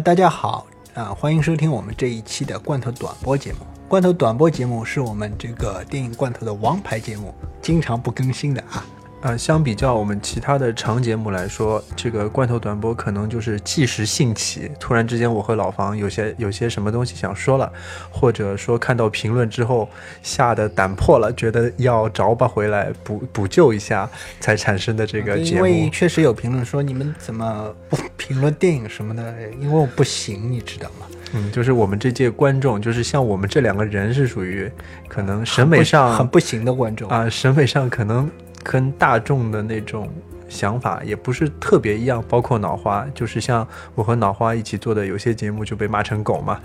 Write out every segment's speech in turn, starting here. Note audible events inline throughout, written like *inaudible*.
大家好啊、欢迎收听我们这一期的罐头短播节目。罐头短播节目是我们这个电影罐头的王牌节目，经常不更新的啊。呃，相比较我们其他的长节目来说，这个罐头短播可能就是即时兴起，突然之间我和老房有些有些什么东西想说了，或者说看到评论之后吓得胆破了，觉得要找吧回来补补救一下才产生的这个节因为。确实有评论说你们怎么不 *laughs* 评论电影什么的，因为我不行，你知道吗？嗯，就是我们这届观众，就是像我们这两个人是属于可能审美上很不行的观众啊、审美上可能跟大众的那种想法也不是特别一样，包括脑花，就是像我和脑花一起做的有些节目就被骂成狗嘛。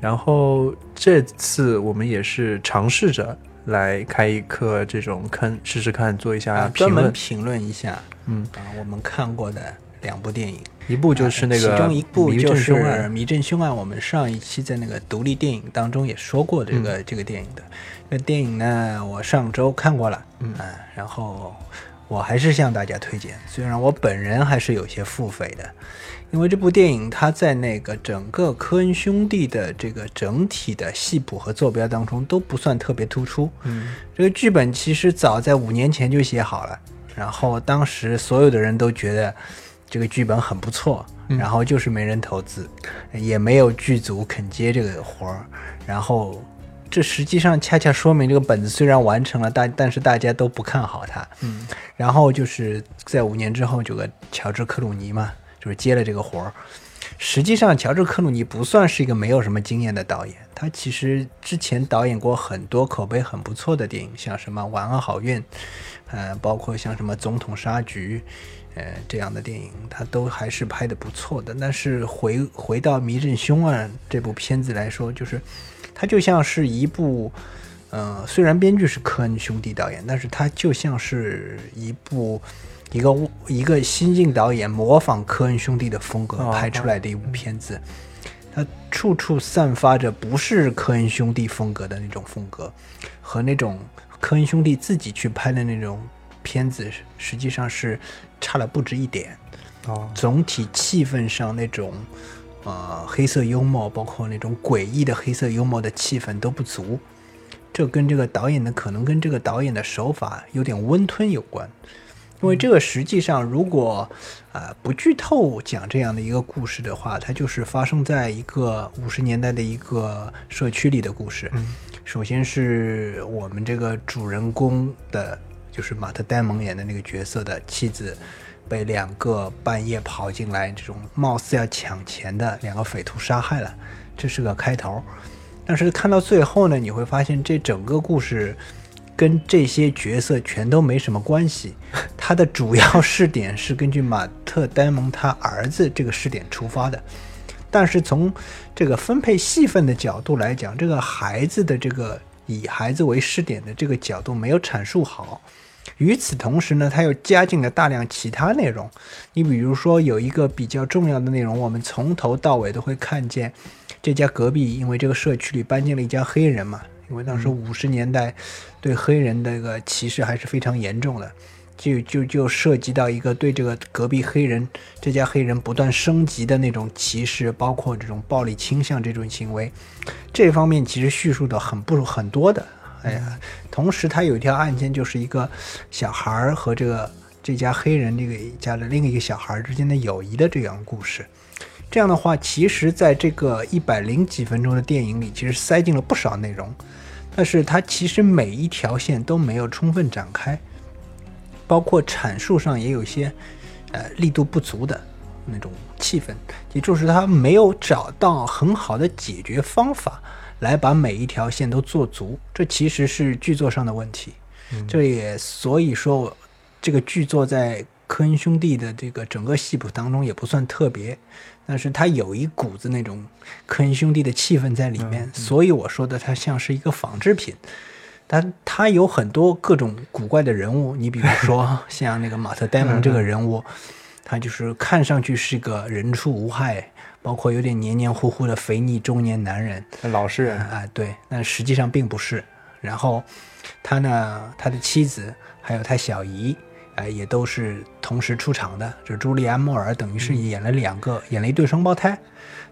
然后这次我们也是尝试着来开一课这种坑，试试看做一下啊，评论。专门评论一下嗯，啊我们看过的两部电影。一部就是那个其中一部迷就是阵凶案《迷阵凶案》，我们上一期在那个独立电影当中也说过这嗯个、这个电影的。那电影呢，我上周看过了，嗯啊然后我还是向大家推荐，虽然我本人还是有些付费的，因为这部电影它在那个整个科恩兄弟的这个整体的戏谱和坐标当中都不算特别突出，嗯。这个剧本其实早在五年前就写好了，然后当时所有的人都觉得这个剧本很不错，然后就是没人投资，也没有剧组肯接这个活儿，然后这实际上恰恰说明这个本子虽然完成了，但但是大家都不看好它。嗯然后就是在五年之后，有个乔治克鲁尼嘛，就是接了这个活儿。实际上，乔治克鲁尼不算是一个没有什么经验的导演，他其实之前导演过很多口碑很不错的电影，像什么《晚安好运》，呃，包括像什么《总统杀局》，呃这样的电影，他都还是拍的不错的。但是回回到《迷阵凶案》这部片子来说，就是它就像是一部。呃，虽然编剧是科恩兄弟导演，但是它就像是一部一个一个新晋导演模仿科恩兄弟的风格哦拍出来的一部片子，它处处散发着不是科恩兄弟风格的那种风格，和那种科恩兄弟自己去拍的那种片子，实际上是差了不止一点。哦总体气氛上那种，呃，黑色幽默，包括那种诡异的黑色幽默的气氛都不足。这跟这个导演的可能跟这个导演的手法有点温吞有关，因为这个实际上如果啊、呃不剧透讲这样的一个故事的话，它就是发生在一个五十年代的一个社区里的故事。嗯首先是我们这个主人公的，就是马特·戴蒙演的那个角色的妻子，被两个半夜跑进来这种貌似要抢钱的两个匪徒杀害了，这是个开头。但是看到最后呢，你会发现这整个故事跟这些角色全都没什么关系。它的主要视点是根据马特·戴蒙他儿子这个视点出发的，*laughs* 但是从这个分配戏份的角度来讲，这个孩子的这个以孩子为视点的这个角度没有阐述好。与此同时呢，它又加进了大量其他内容。你比如说，有一个比较重要的内容，我们从头到尾都会看见这家隔壁，因为这个社区里搬进了一家黑人嘛，因为当时五十年代对黑人的一个歧视还是非常严重的，就就就涉及到一个对这个隔壁黑人这家黑人不断升级的那种歧视，包括这种暴力倾向这种行为，这方面其实叙述的很不很多的。哎呀，同时他有一条案件，就是一个小孩儿和这个这家黑人这个家的另一个小孩儿之间的友谊的这样故事。这样的话，其实在这个一百零几分钟的电影里，其实塞进了不少内容，但是它其实每一条线都没有充分展开，包括阐述上也有些呃力度不足的那种气氛，也就是他没有找到很好的解决方法来把每一条线都做足，这其实是剧作上的问题。这也所以说，这个剧作在科恩兄弟的这个整个戏谱当中也不算特别，但是它有一股子那种科恩兄弟的气氛在里面，所以我说的它像是一个仿制品。但它有很多各种古怪的人物，你比如说 *laughs* 像那个马特·戴蒙这个人物，他就是看上去是个人畜无害，包括有点黏黏糊糊的肥腻中年男人，老实人，啊，对，但实际上并不是。然后他呢，他的妻子还有他小姨，哎，也都是同时出场的。这朱莉安·莫尔等于是演了两个，演了一对双胞胎。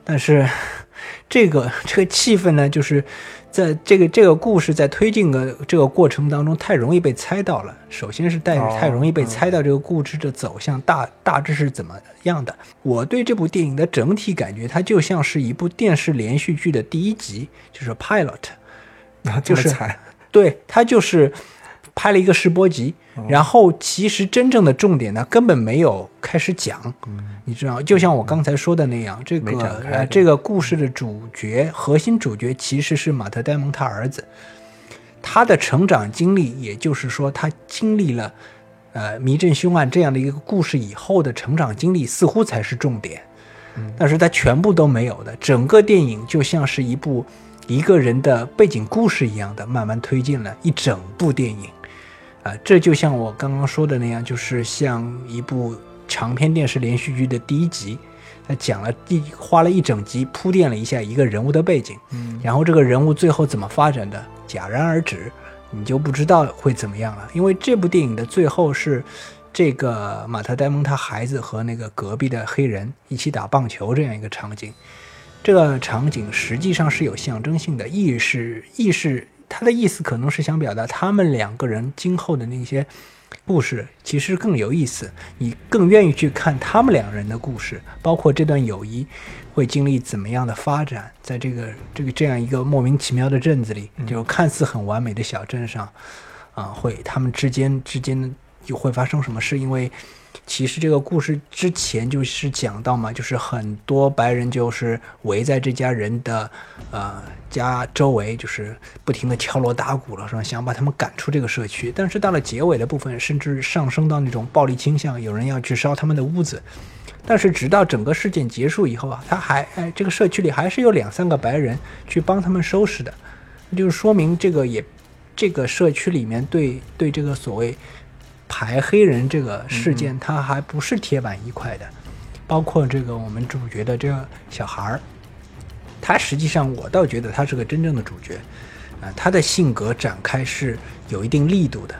但是，*laughs* 这个这个气氛呢，就是在这个这个故事在推进的这个过程当中，太容易被猜到了。首先是太太容易被猜到这个故事的走向大大致是怎么样的。我对这部电影的整体感觉，它就像是一部电视连续剧的第一集，就是 pilot，就是对，它就是拍了一个试播集。然后其实真正的重点呢，根本没有开始讲，你知道，就像我刚才说的那样，这个呃，这个故事的主角，核心主角其实是马特·戴蒙他儿子，他的成长经历，也就是说，他经历了呃迷阵凶案这样的一个故事以后的成长经历，似乎才是重点，但是他全部都没有的，整个电影就像是一部一个人的背景故事一样的，慢慢推进了一整部电影。啊，这就像我刚刚说的那样，就是像一部长篇电视连续剧的第一集，他讲了一花了一整集铺垫了一下一个人物的背景，嗯，然后这个人物最后怎么发展的戛然而止，你就不知道会怎么样了。因为这部电影的最后是这个马特·戴蒙他孩子和那个隔壁的黑人一起打棒球这样一个场景，这个场景实际上是有象征性的意是意识。他的意思可能是想表达他们两个人今后的那些故事其实更有意思，你更愿意去看他们两人的故事，包括这段友谊会经历怎么样的发展，在这个这个这样一个莫名其妙的镇子里，就看似很完美的小镇上，啊，会他们之间之间又会发生什么事？因为。其实这个故事之前就是讲到嘛，就是很多白人就是围在这家人的呃家周围，就是不停的敲锣打鼓了，是吧？想把他们赶出这个社区。但是到了结尾的部分，甚至上升到那种暴力倾向，有人要去烧他们的屋子。但是直到整个事件结束以后啊，他还哎，这个社区里还是有两三个白人去帮他们收拾的，就是说明这个也这个社区里面对对这个所谓。排黑人这个事件，他还不是铁板一块的，包括这个我们主角的这个小孩儿，他实际上我倒觉得他是个真正的主角，啊，他的性格展开是有一定力度的。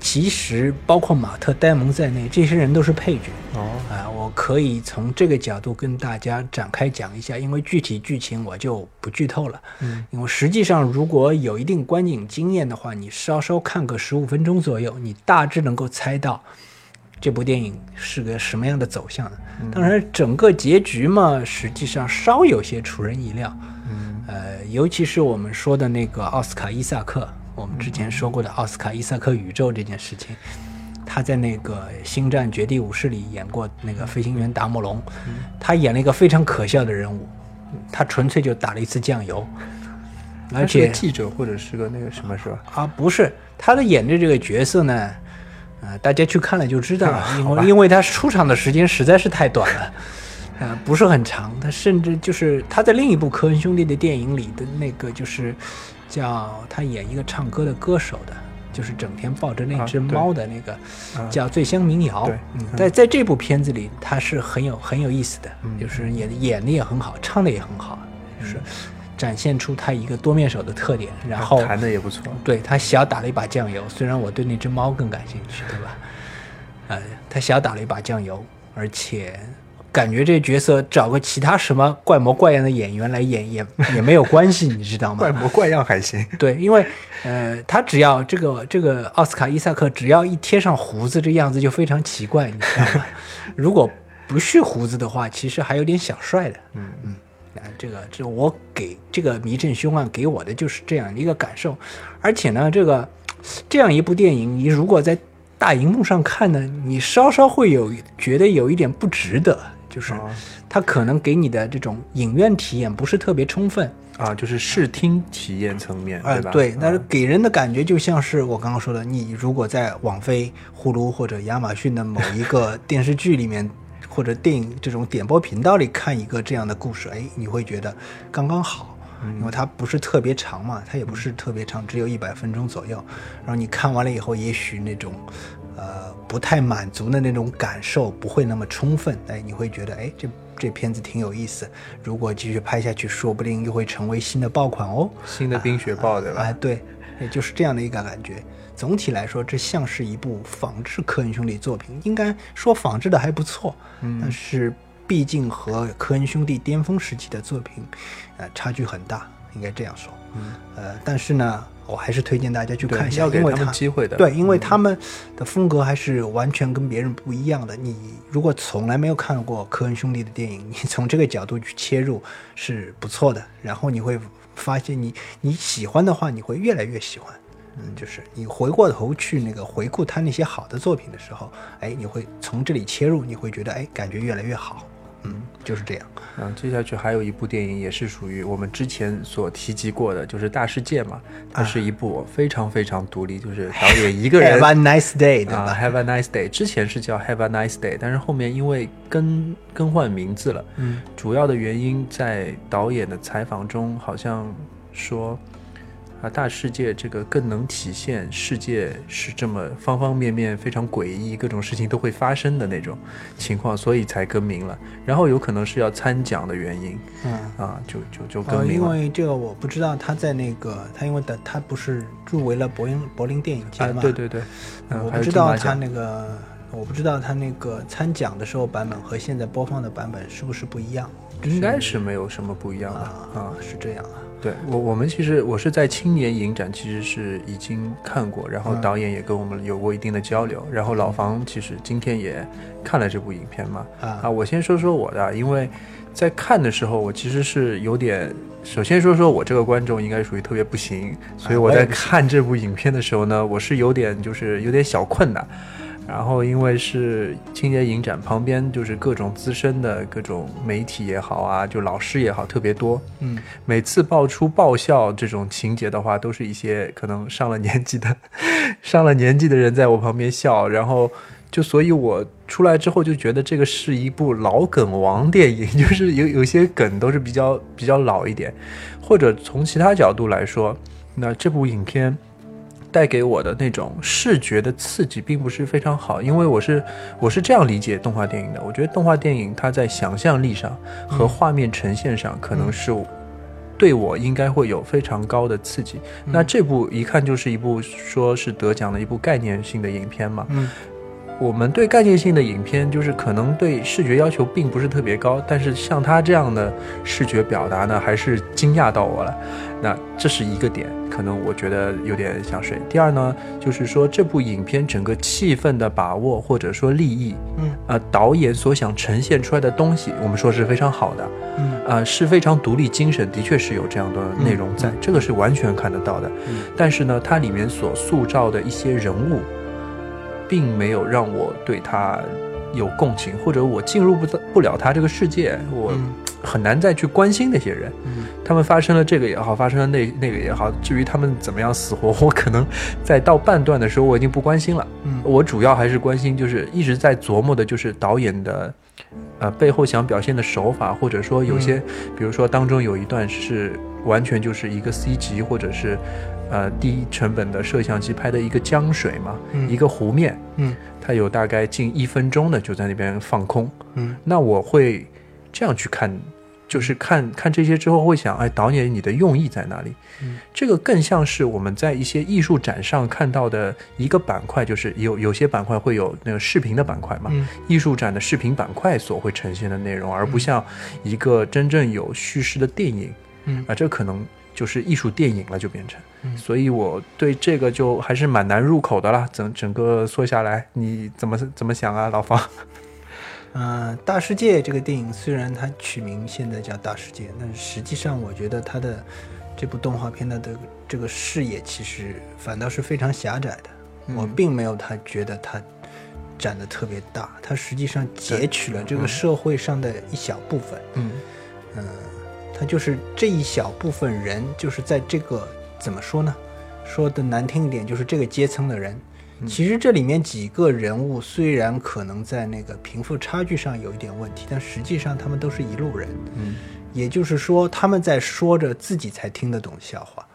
其实包括马特·戴蒙在内，这些人都是配角。哦，啊，我可以从这个角度跟大家展开讲一下，因为具体剧情我就不剧透了。嗯，因为实际上如果有一定观影经验的话，你稍稍看个十五分钟左右，你大致能够猜到这部电影是个什么样的走向的。当然，整个结局嘛，实际上稍有些出人意料。嗯，呃，尤其是我们说的那个奥斯卡·伊萨克。我们之前说过的奥斯卡·伊萨克宇宙这件事情，他在那个《星战：绝地武士》里演过那个飞行员达摩龙，他演了一个非常可笑的人物，他纯粹就打了一次酱油，而且记者或者是个那个什么是吧？啊，不是，他的演的这个角色呢，呃，大家去看了就知道了，*laughs* 因为因为他出场的时间实在是太短了，呃，不是很长，他甚至就是他在另一部科恩兄弟的电影里的那个就是。叫他演一个唱歌的歌手的，就是整天抱着那只猫的那个，叫醉乡民谣。嗯，在在这部片子里，他是很有很有意思的，就是演演的也很好，唱的也很好，就是展现出他一个多面手的特点。然后弹的也不错。对他小打了一把酱油，虽然我对那只猫更感兴趣，对吧？呃，他小打了一把酱油，而且。感觉这角色找个其他什么怪模怪样的演员来演也也没有关系，你知道吗？怪模怪样还行。*laughs* 对，因为呃，他只要这个这个奥斯卡·伊萨克只要一贴上胡子，这样子就非常奇怪，你知道吗？*laughs* 如果不蓄胡子的话，其实还有点小帅的。嗯嗯，啊，这个这我给这个《迷阵凶案》给我的就是这样一个感受，而且呢，这个这样一部电影，你如果在大荧幕上看呢，你稍稍会有觉得有一点不值得。就是它可能给你的这种影院体验不是特别充分啊，就是视听体验层面，对吧？对，但是给人的感觉就像是我刚刚说的，你如果在网飞、呼噜或者亚马逊的某一个电视剧里面，或者电影这种点播频道里看一个这样的故事，哎，你会觉得刚刚好，因为它不是特别长嘛，它也不是特别长，只有一百分钟左右。然后你看完了以后，也许那种。呃，不太满足的那种感受不会那么充分，哎，你会觉得，哎，这这片子挺有意思，如果继续拍下去，说不定又会成为新的爆款哦，新的冰雪暴，对吧？哎，对，也就是这样的一个感觉。总体来说，这像是一部仿制科恩兄弟作品，应该说仿制的还不错，嗯但是毕竟和科恩兄弟巅峰时期的作品，呃，差距很大，应该这样说。嗯，呃，但是呢，我还是推荐大家去看一下，要给他们机会的。对，因为他们的风格还是完全跟别人不一样的。你如果从来没有看过科恩兄弟的电影，你从这个角度去切入是不错的。然后你会发现你，你喜欢的话，你会越来越喜欢。嗯，就是你回过头去那个回顾他那些好的作品的时候，哎，你会从这里切入，你会觉得哎，感觉越来越好。嗯，就是这样。嗯，接下去还有一部电影也是属于我们之前所提及过的，就是《大世界》嘛。它是一部非常非常独立，就是导演一个人 *laughs* Have a nice day，对啊？，Have a nice day。之前是叫 Have a nice day，但是后面因为更更换名字了，嗯，主要的原因在导演的采访中好像说。啊，大世界这个更能体现世界是这么方方面面非常诡异，各种事情都会发生的那种情况，所以才更名了。然后有可能是要参奖的原因嗯。啊，就就就更名了。因为这个我不知道他在那个他因为的他不是入围了柏林柏林电影节啊，嘛，对对对，嗯，我不知道他那个我不知道他那个参奖的时候版本和现在播放的版本是不是不一样？应该是没有什么不一样的啊啊。是这样啊，对我，我们其实我是在青年影展其实是已经看过，然后嗯导演也跟我们有过一定的交流，然后老房其实今天也看了这部影片嘛。啊啊，我先说说我的，因为在看的时候，我其实是有点，首先说说我这个观众应该属于特别不行，所以我在看这部影片的时候呢，我是有点就是有点小困难。然后因为是青年影展旁边就是各种资深的各种媒体也好啊，就老师也好，特别多。嗯每次爆出爆笑这种情节的话，都是一些可能上了年纪的 *laughs* 上了年纪的人在我旁边笑，然后就所以，我出来之后就觉得这个是一部老梗王电影，就是有有些梗都是比较比较老一点，或者从其他角度来说，那这部影片。带给我的那种视觉的刺激并不是非常好，因为我是我是这样理解动画电影的。我觉得动画电影它在想象力上和画面呈现上，可能是对我应该会有非常高的刺激。那这部一看就是一部说是得奖的一部概念性的影片嘛。嗯我们对概念性的影片，就是可能对视觉要求并不是特别高，但是像他这样的视觉表达呢，还是惊讶到我了。那这是一个点，可能我觉得有点想睡。第二呢，就是说这部影片整个气氛的把握，或者说立意，嗯啊、导演所想呈现出来的东西，我们说是非常好的，嗯啊、是非常独立精神，的确是有这样的内容在，嗯这个是完全看得到的。嗯但是呢，它里面所塑造的一些人物，并没有让我对他有共情，或者我进入不到不了他这个世界，我嗯很难再去关心那些人。嗯他们发生了这个也好，发生了那那个也好，至于他们怎么样死活，我可能在到半段的时候我已经不关心了。嗯我主要还是关心，就是一直在琢磨的，就是导演的，呃，背后想表现的手法，或者说有些，比如说当中有一段是完全就是一个 C 级，或者是呃低成本的摄像机拍的一个江水嘛，嗯一个湖面，嗯。它有大概近一分钟的就在那边放空，嗯。那我会这样去看，就是看看这些之后会想，哎，导演你的用意在哪里？嗯。这个更像是我们在一些艺术展上看到的一个板块，就是有有些板块会有那个视频的板块嘛，嗯。艺术展的视频板块所会呈现的内容，而不像一个真正有叙事的电影嗯。啊，这可能就是艺术电影了，就变成。嗯所以我对这个就还是蛮难入口的啦。整整个说下来，你怎么怎么想啊，老方？*laughs* 呃，《大世界》这个电影虽然它取名现在叫《大世界》，但是实际上我觉得它的这部动画片的这个这个视野其实反倒是非常狭窄的。我嗯并没有他觉得它展得特别大，它实际上截取了这个嗯社会上的一小部分。嗯嗯，它就是这一小部分人，就是在这个怎么说呢？说的难听一点，就是这个阶层的人。嗯其实这里面几个人物虽然可能在那个贫富差距上有一点问题，但实际上他们都是一路人。嗯也就是说，他们在说着自己才听得懂的笑话。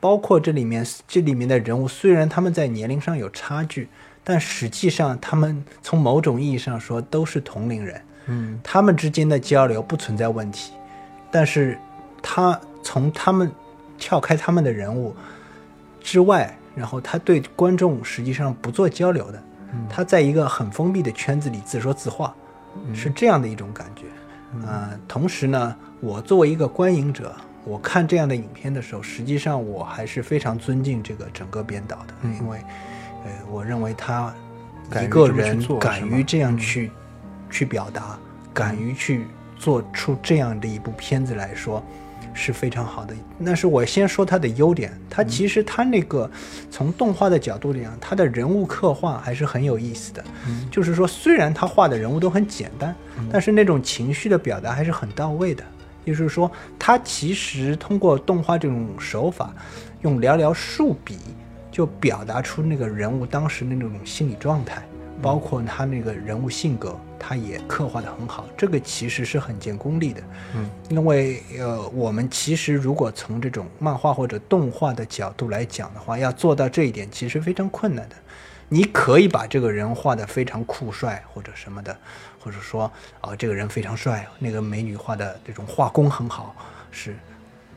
包括这里面这里面的人物，虽然他们在年龄上有差距，但实际上他们从某种意义上说都是同龄人。嗯他们之间的交流不存在问题，但是他从他们跳开他们的人物之外，然后他对观众实际上不做交流的，他在一个很封闭的圈子里自说自话，是这样的一种感觉。呃，同时呢，我作为一个观影者，我看这样的影片的时候，实际上我还是非常尊敬这个整个编导的，因为，呃，我认为他一个人敢于这样去、去表达，敢于去做出这样的一部片子来说，是非常好的。那是我先说它的优点，它其实它那个从动画的角度来讲，它的人物刻画还是很有意思的。就是说，虽然他画的人物都很简单，但是那种情绪的表达还是很到位的。就是说，他其实通过动画这种手法，用寥寥数笔就表达出那个人物当时的那种心理状态，包括他那个人物性格，他也刻画的很好。这个其实是很见功力的。嗯，因为呃，我们其实如果从这种漫画或者动画的角度来讲的话，要做到这一点其实非常困难的。你可以把这个人画得非常酷帅或者什么的，或者说啊、这个人非常帅，那个美女画的这种画工很好，是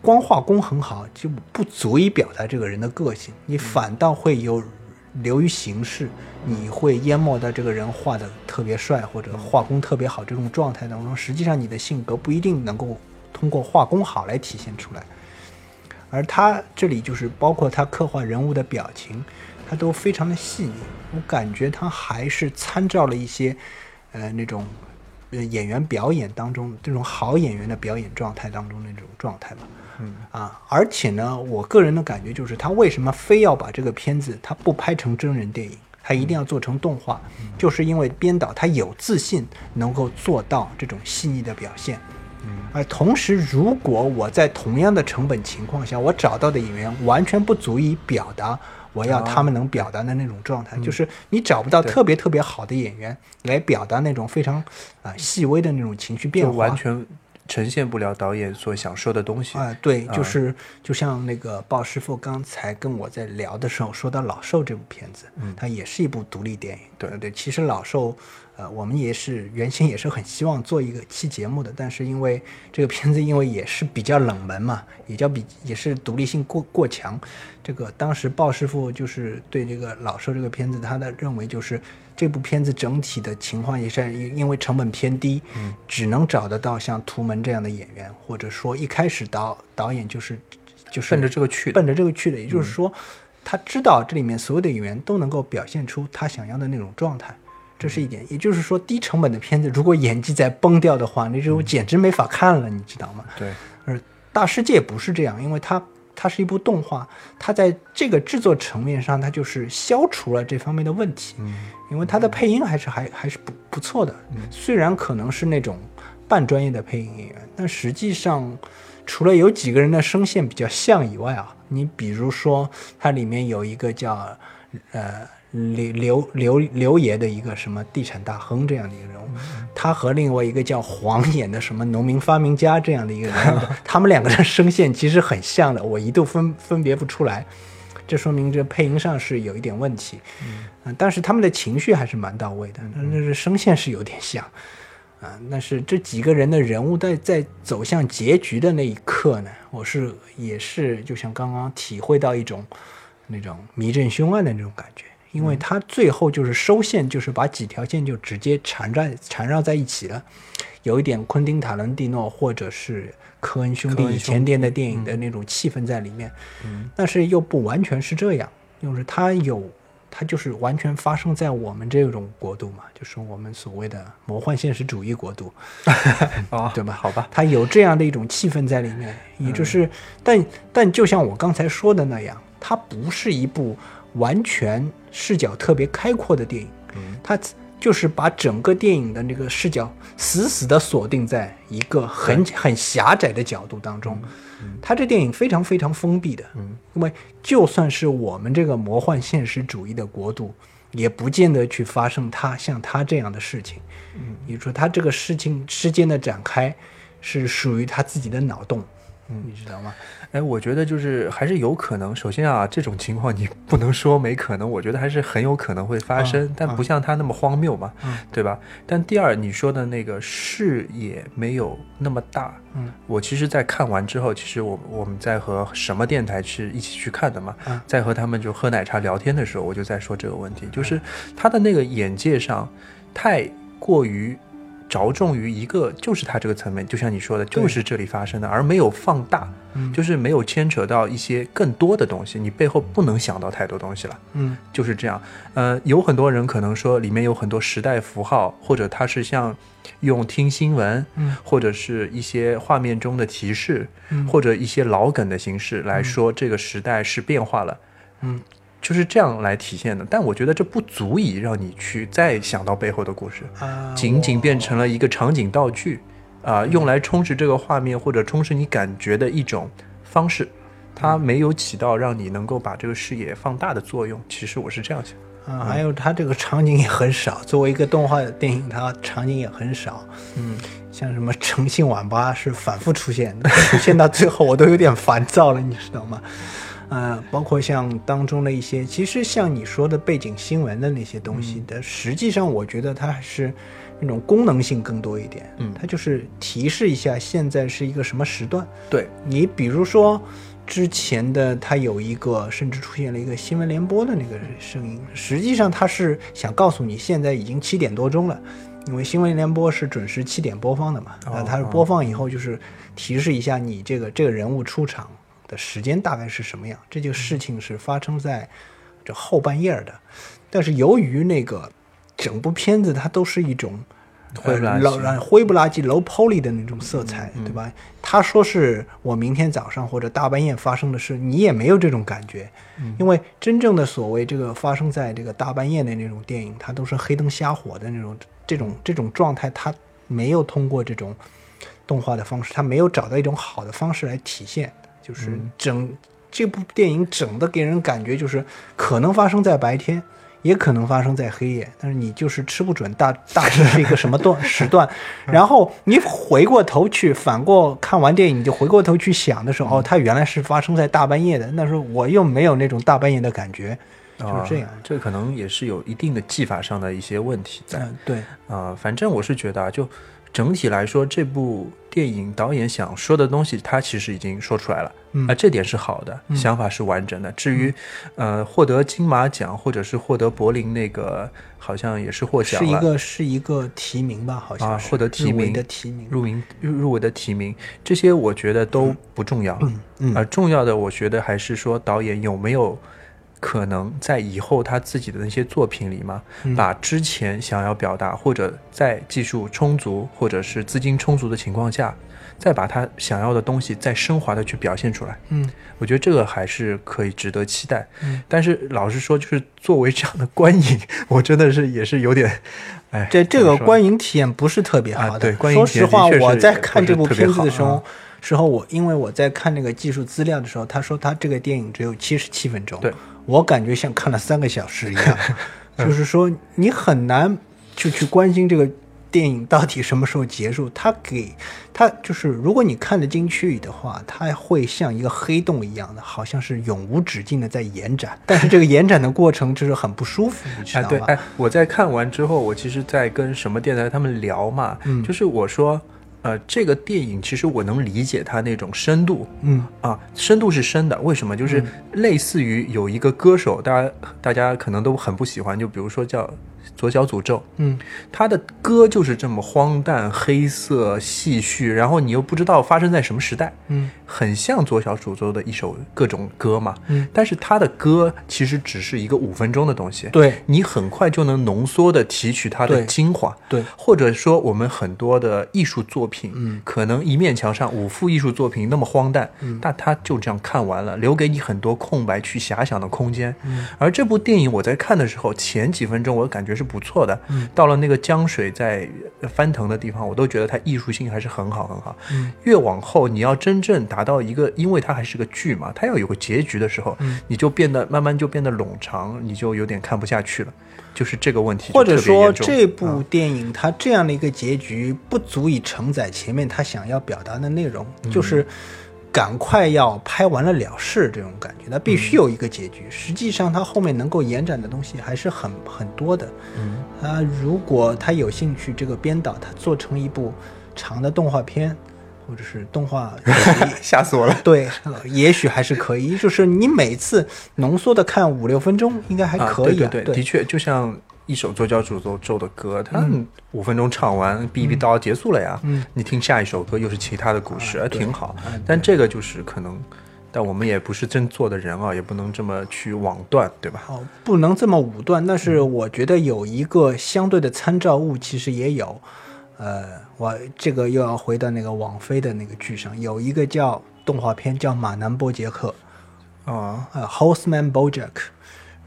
光画工很好就不足以表达这个人的个性，你反倒会有流于形式，你会淹没到这个人画的特别帅或者画工特别好这种状态当中，实际上你的性格不一定能够通过画工好来体现出来。而他这里就是包括他刻画人物的表情，他都非常的细腻。我感觉他还是参照了一些，呃，那种呃演员表演当中这种好演员的表演状态当中的那种状态吧。嗯啊，而且呢，我个人的感觉就是，他为什么非要把这个片子他不拍成真人电影，他一定要做成动画，就是因为编导他有自信能够做到这种细腻的表现。嗯而同时，如果我在同样的成本情况下，我找到的演员完全不足以表达我要他们能表达的那种状态，就是你找不到特别特别好的演员来表达那种非常啊、细微的那种情绪变就化，完全呈现不了导演所想说的东西。啊、对，啊。就是就像那个鲍师傅刚才跟我在聊的时候说到《老兽》这部片子，嗯。它也是一部独立电影。对。对，其实《老兽》呃，我们也是原先也是很希望做一个期节目的，但是因为这个片子因为也是比较冷门嘛，也叫比也是独立性过过强，这个当时鲍师傅就是对这个《老兽》这个片子，他的认为就是这部片子整体的情况也是因因为成本偏低，嗯。只能找得到像图门这样的演员，或者说一开始导导演就是就是奔着这个去的。奔着这个去的，也就是说，他知道这里面所有的演员都能够表现出他想要的那种状态，这是一点。也就是说，低成本的片子如果演技再崩掉的话，那就简直没法看了，你知道吗？对，而大世界不是这样，因为它它是一部动画，它在这个制作层面上，它就是消除了这方面的问题。嗯因为它的配音还是还还是不不错的，虽然可能是那种半专业的配音演员，但实际上除了有几个人的声线比较像以外啊，你比如说它里面有一个叫呃刘刘刘刘爷的一个什么地产大亨这样的一个人物，他和另外一个叫黄演的什么农民发明家这样的一个人物，*laughs* 他们两个的声线其实很像的，我一度分分别不出来。这说明这配音上是有一点问题，嗯、但是他们的情绪还是蛮到位的，但是声线是有点像，啊、但是这几个人的人物在在走向结局的那一刻呢，我是也是就像刚刚体会到一种那种迷阵凶案的那种感觉，因为它最后就是收线，就是把几条线就直接缠在缠绕在一起了，有一点昆汀塔伦蒂诺或者是科恩兄弟以前电的电影的那种气氛在里面，嗯。但是又不完全是这样，就是它有，它就是完全发生在我们这种国度嘛，就是我们所谓的魔幻现实主义国度，*laughs* 哦，对吧？好吧，它有这样的一种气氛在里面，也就是，但但就像我刚才说的那样，它不是一部完全视角特别开阔的电影，嗯。它就是把整个电影的那个视角死死的锁定在一个很很狭窄的角度当中。它这电影非常非常封闭的，嗯。因为就算是我们这个魔幻现实主义的国度，也不见得去发生它像它这样的事情。嗯，也就是说，它这个事情之间的展开是属于他自己的脑洞，你知道吗？哎，我觉得就是还是有可能。首先啊，这种情况你不能说没可能，我觉得还是很有可能会发生，啊但不像他那么荒谬嘛，嗯对吧？但第二，你说的那个视野没有那么大。嗯，我其实，在看完之后，其实我我们在和什么电台是一起去看的嘛，嗯在和他们就喝奶茶聊天的时候，我就在说这个问题，就是他的那个眼界上太过于。着重于一个，就是它这个层面，就像你说的，就是这里发生的，而没有放大。嗯。就是没有牵扯到一些更多的东西，你背后不能想到太多东西了，嗯。就是这样。呃，有很多人可能说里面有很多时代符号，或者它是像用听新闻，嗯。或者是一些画面中的提示，嗯。或者一些老梗的形式来说这个时代是变化了，嗯，就是这样来体现的。但我觉得这不足以让你去再想到背后的故事。啊，仅仅变成了一个场景道具，啊、用来充实这个画面或者充实你感觉的一种方式，它没有起到让你能够把这个视野放大的作用。其实我是这样想。啊，还有它这个场景也很少，作为一个动画电影，它场景也很少。嗯，像什么诚信网吧是反复出现的，出现到最后我都有点烦躁了，你知道吗？呃，包括像当中的一些，其实像你说的背景新闻的那些东西的，实际上我觉得它还是那种功能性更多一点。嗯它就是提示一下现在是一个什么时段。对，你比如说之前的，它有一个甚至出现了一个新闻联播的那个声音，实际上它是想告诉你现在已经七点多钟了，因为新闻联播是准时七点播放的嘛，哦那它是播放以后就是提示一下你这个这个人物出场的时间大概是什么样，这件事情是发生在这后半夜的，但是由于那个整部片子它都是一种。灰不拉几呃老灰不拉几、low poly 的那种色彩，嗯对吧？他说是我明天早上或者大半夜发生的事，你也没有这种感觉，嗯因为真正的所谓这个发生在这个大半夜的那种电影，它都是黑灯瞎火的那种，这种这种状态，它没有通过这种动画的方式，它没有找到一种好的方式来体现，就是嗯整、这部电影整的给人感觉就是可能发生在白天。也可能发生在黑夜，但是你就是吃不准大大致是一个什么段 *laughs* 时段，然后你回过头去，反过看完电影，你就回过头去想的时候，哦，它原来是发生在大半夜的，那时候我又没有那种大半夜的感觉，就是这样啊。这可能也是有一定的技法上的一些问题在。嗯，对，啊、反正我是觉得啊，就整体来说，这部电影导演想说的东西，他其实已经说出来了，嗯啊、这点是好的，想法是完整的。至于，呃，获得金马奖或者是获得柏林那个，好像也是获奖了，是一个是一个提名吧，好像是啊获得提名的提名，入名入入围的提名，这些我觉得都不重要，嗯嗯而重要的，我觉得还是说导演有没有可能在以后他自己的那些作品里嘛，嗯把之前想要表达或者在技术充足或者是资金充足的情况下，再把他想要的东西再升华的去表现出来。嗯我觉得这个还是可以值得期待。嗯但是老实说，就是作为这样的观影，*laughs* 我真的是也是有点，哎，这这个观影体验不是特别好的。啊对观影体说实话，我在看这部片子的时候好啊，时候我因为我在看那个技术资料的时候，他说他这个电影只有七十七分钟，对我感觉像看了三个小时一样，*laughs* 就是说你很难就去关心这个电影到底什么时候结束。他给他就是，如果你看得进去的话，它会像一个黑洞一样的，好像是永无止境的在延展，但是这个延展的过程就是很不舒服，你知哎，对，道吧？哎，我在看完之后，我其实，在跟什么电台他们聊嘛，嗯就是我说，呃，这个电影其实我能理解它那种深度嗯啊，深度是深的，为什么？就是类似于有一个歌手，大家大家可能都很不喜欢，就比如说叫左小诅咒，嗯。他的歌就是这么荒诞、黑色、戏谑，然后你又不知道发生在什么时代，嗯。很像左小诅咒的一首各种歌嘛，嗯，但是他的歌其实只是一个五分钟的东西，对。你很快就能浓缩的提取它的精华，对，或者说我们很多的艺术作品，嗯，可能一面墙上五幅艺术作品那么荒诞，嗯。但他就这样看完了，留给你很多空白去遐想的空间。嗯。而这部电影我在看的时候，前几分钟我感觉是不错的，嗯。到了那个江水在翻腾的地方，我都觉得它艺术性还是很好很好。嗯。越往后，你要真正达到一个，因为它还是个剧嘛，它要有个结局的时候，嗯。你就变得慢慢就变得冗长，你就有点看不下去了，就是这个问题或者说这部啊电影它这样的一个结局不足以承载前面他想要表达的内容，就是赶快要拍完了了事这种感觉，它必须有一个结局。实际上，它后面能够延展的东西还是很很多的。嗯，啊，如果他有兴趣，这个编导他做成一部长的动画片，或者是动画集 *laughs* 吓死我了。*laughs* 对，呃也许还是可以。就是你每次浓缩的看五六分钟，应该还可以、啊。对对对，的确，就像一首作叫诅咒咒的歌，他五分钟唱完，哔哔叨结束了呀。嗯，你听下一首歌又是其他的故事，挺好嗯。但这个就是可能，但我们也不是真做的人啊，也不能这么去网断，对吧？哦，不能这么武断，但是我觉得有一个相对的参照物，其实也有。呃，我这个又要回到那个网飞的那个剧上，有一个叫动画片叫《马南波杰克》，啊，呃，《Horseman BoJack》。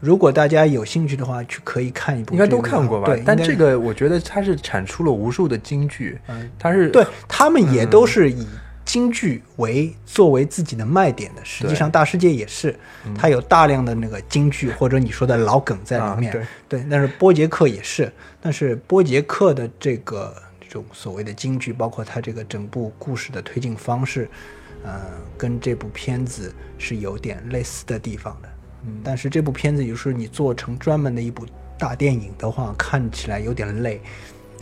如果大家有兴趣的话，去可以看一部、应该都看过吧对，？但这个我觉得它是产出了无数的京剧，它是对他们也嗯都是以京剧为作为自己的卖点的。实际上，大世界也是，它有大量的那个京剧或者你说的老梗在里面。啊对对，但是波杰克也是，但是波杰克的这个这种所谓的京剧，包括他这个整部故事的推进方式，呃，跟这部片子是有点类似的地方的。嗯但是这部片子有时候你做成专门的一部大电影的话，看起来有点累，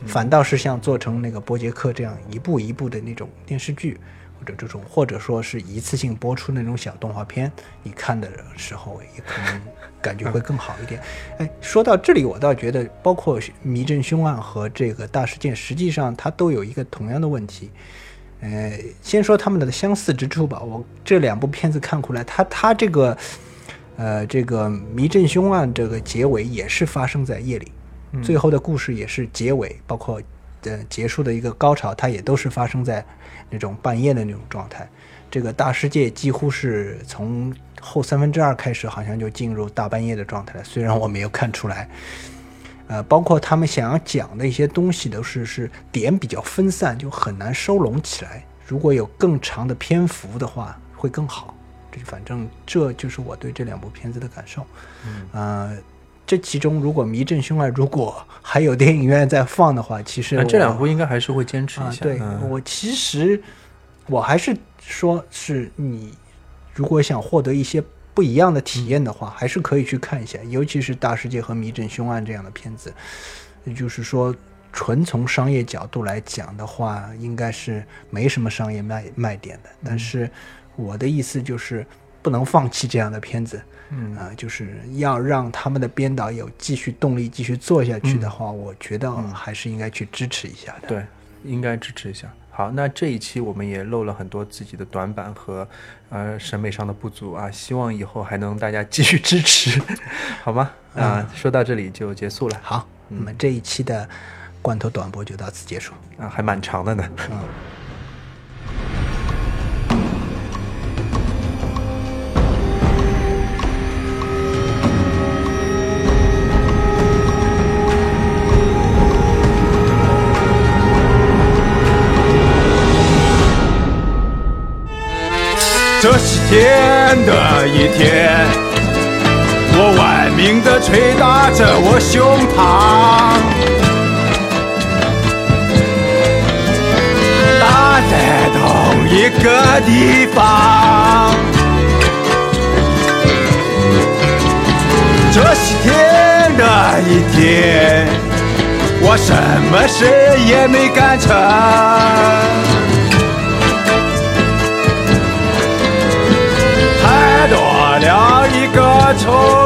反倒是像做成那个波杰克这样一部一部的那种电视剧，或者这种或者说是一次性播出那种小动画片，你看的时候也可能感觉会更好一点。*laughs* 哎，说到这里，我倒觉得，包括《迷阵凶案》和这个大事件，实际上它都有一个同样的问题。呃，先说他们的相似之处吧。我这两部片子看过来，它它这个，呃，这个《迷阵凶案》这个结尾也是发生在夜里，最后的故事也是结尾，包括呃结束的一个高潮，它也都是发生在那种半夜的那种状态。这个大世界几乎是从后三分之二开始，好像就进入大半夜的状态了。虽然我没有看出来，呃，包括他们想要讲的一些东西都是是点比较分散，就很难收拢起来。如果有更长的篇幅的话，会更好。这反正这就是我对这两部片子的感受。嗯，呃，这其中如果《迷阵凶案》如果还有电影院在放的话，其实这两部应该还是会坚持一啊，下。对、嗯我其实我还是说是你如果想获得一些不一样的体验的话，还是可以去看一下，尤其是《大世界》和《迷阵凶案》这样的片子，也就是说。纯从商业角度来讲的话，应该是没什么商业卖卖点的。但是我的意思就是，不能放弃这样的片子，嗯啊、就是要让他们的编导有继续动力继续做下去的话，我觉得还是应该去支持一下的。对，应该支持一下。好，那这一期我们也漏了很多自己的短板和呃审美上的不足啊，希望以后还能大家继续支持，*laughs* 好吗？啊、说到这里就结束了好，那么这一期的罐头短播就到此结束。啊，还蛮长的呢。这是天的一天，我玩命的捶打着我胸膛，打在同一个地方。这是天的一天，我什么事也没干成。个